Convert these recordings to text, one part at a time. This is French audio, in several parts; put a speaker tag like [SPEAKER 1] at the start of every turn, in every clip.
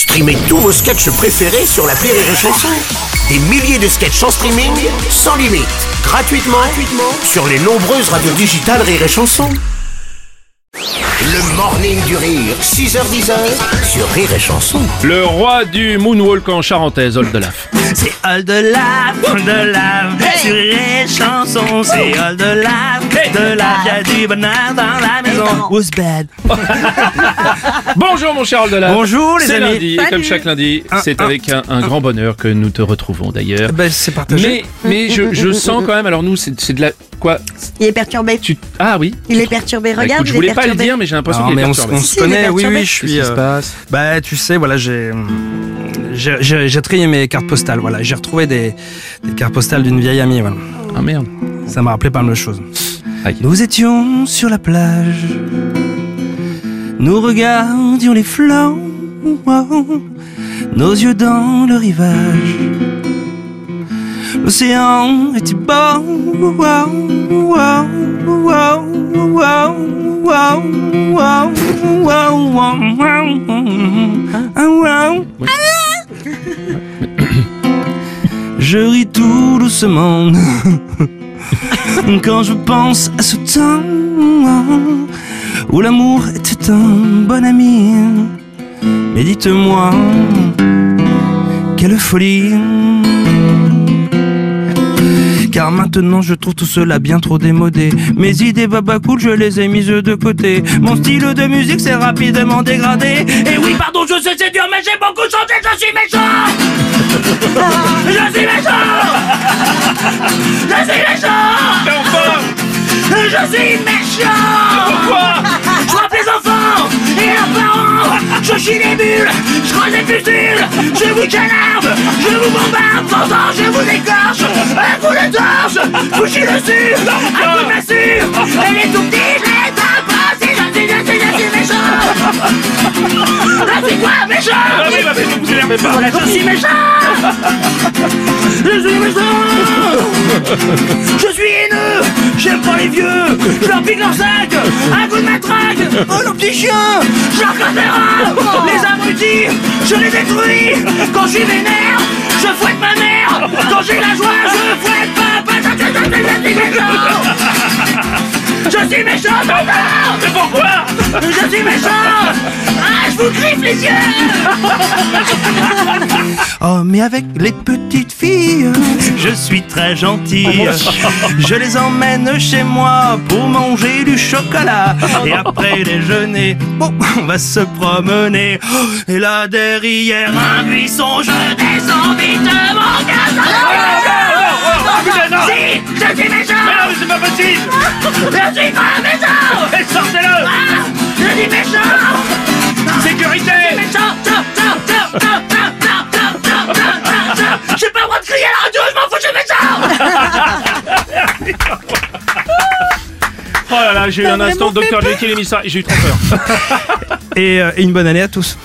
[SPEAKER 1] Streamez tous vos sketchs préférés sur la Rire et Chanson. Des milliers de sketchs en streaming, sans limite, gratuitement, gratuitement sur les nombreuses radios digitales Rire et Chanson. Le morning du rire, 6h10 sur Rire et Chanson.
[SPEAKER 2] Le roi du moonwalk en charentaise, Oldelaf.
[SPEAKER 3] C'est all de lave, de lave, sur les chansons, c'est all de lave, de lave, y'a du bonheur dans la maison. Who's bad?
[SPEAKER 2] Bonjour mon cher Oldelaf.
[SPEAKER 3] Bonjour, les
[SPEAKER 2] C'est
[SPEAKER 3] amis.
[SPEAKER 2] lundi, et comme chaque lundi, c'est avec un, un grand bonheur que nous te retrouvons d'ailleurs.
[SPEAKER 3] Ben, c'est partagé.
[SPEAKER 2] Mais, mais je, je sens quand même, alors nous, c'est c'est de la... Quoi?
[SPEAKER 4] Il est perturbé.
[SPEAKER 2] tu, Ah oui
[SPEAKER 4] Il est perturbé.
[SPEAKER 2] Bah,
[SPEAKER 4] Regarde,
[SPEAKER 2] écoute, je
[SPEAKER 4] il est
[SPEAKER 2] voulais pas le
[SPEAKER 4] perturbé.
[SPEAKER 2] dire, mais j'ai l'impression
[SPEAKER 3] Non,
[SPEAKER 2] qu'il est
[SPEAKER 3] mais on,
[SPEAKER 2] perturbé.
[SPEAKER 3] on se
[SPEAKER 4] Si,
[SPEAKER 3] connaît, oui,
[SPEAKER 4] perturbé.
[SPEAKER 3] oui, je suis.
[SPEAKER 2] Qu'est-ce qui se
[SPEAKER 3] euh,
[SPEAKER 2] passe?
[SPEAKER 3] Bah, tu sais, voilà, j'ai. J'ai j'ai- j'ai trié mes cartes postales, voilà. J'ai retrouvé des, des cartes postales d'une vieille amie, voilà.
[SPEAKER 2] Ah merde.
[SPEAKER 3] Ça m'a rappelé pas mal de choses.
[SPEAKER 2] Aïe.
[SPEAKER 3] Nous étions sur la plage, nous regardions les flancs, nos yeux dans le rivage. L'océan était beau, Je ris tout doucement quand je pense à ce temps où l'amour était un bon ami. Mais dites-moi, quelle folie! Car maintenant je trouve tout cela bien trop démodé. Mes idées baba cool je les ai mises de côté. Mon style de musique s'est rapidement dégradé. Et oui pardon je sais c'est dur mais j'ai beaucoup changé Je suis méchant. Je suis méchant. Je suis méchant. Je suis méchant. Pourquoi? Je creuse des pustules Je vous canarde, je vous bombarde temps je vous écorche, un coup de torche Vous chie dessus, un coup de massue Et les tout petits je les tape pas Si je suis, suis, je suis méchant Je suis quoi méchant Je suis méchant Je suis méchant Je suis haineux J'aime pas les vieux Je leur pique leur sac Oh le petit chien. Casse les abrutis Je les détruis. Quand je suis vénère Je fouette ma mère. Quand j'ai la joie Je fouette papa Je suis- méchant Je suis méchant papa Mais pourquoi? Je suis méchant. Ah je vous griffe les yeux Oh, mais avec les petites filles, je suis très gentil. Je les emmène chez moi pour manger du chocolat. Et après déjeuner, bon, on va se promener. Et là derrière un buisson, je descends vite mon
[SPEAKER 2] Oh là là, j'ai eu un instant Dr Jekyll et Hyde, j'ai eu trop peur.
[SPEAKER 3] Et, euh, et une bonne année à tous.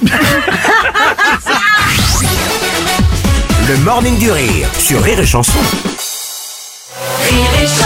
[SPEAKER 1] Le morning du rire sur Rire et Chanson.
[SPEAKER 5] Rire et chanson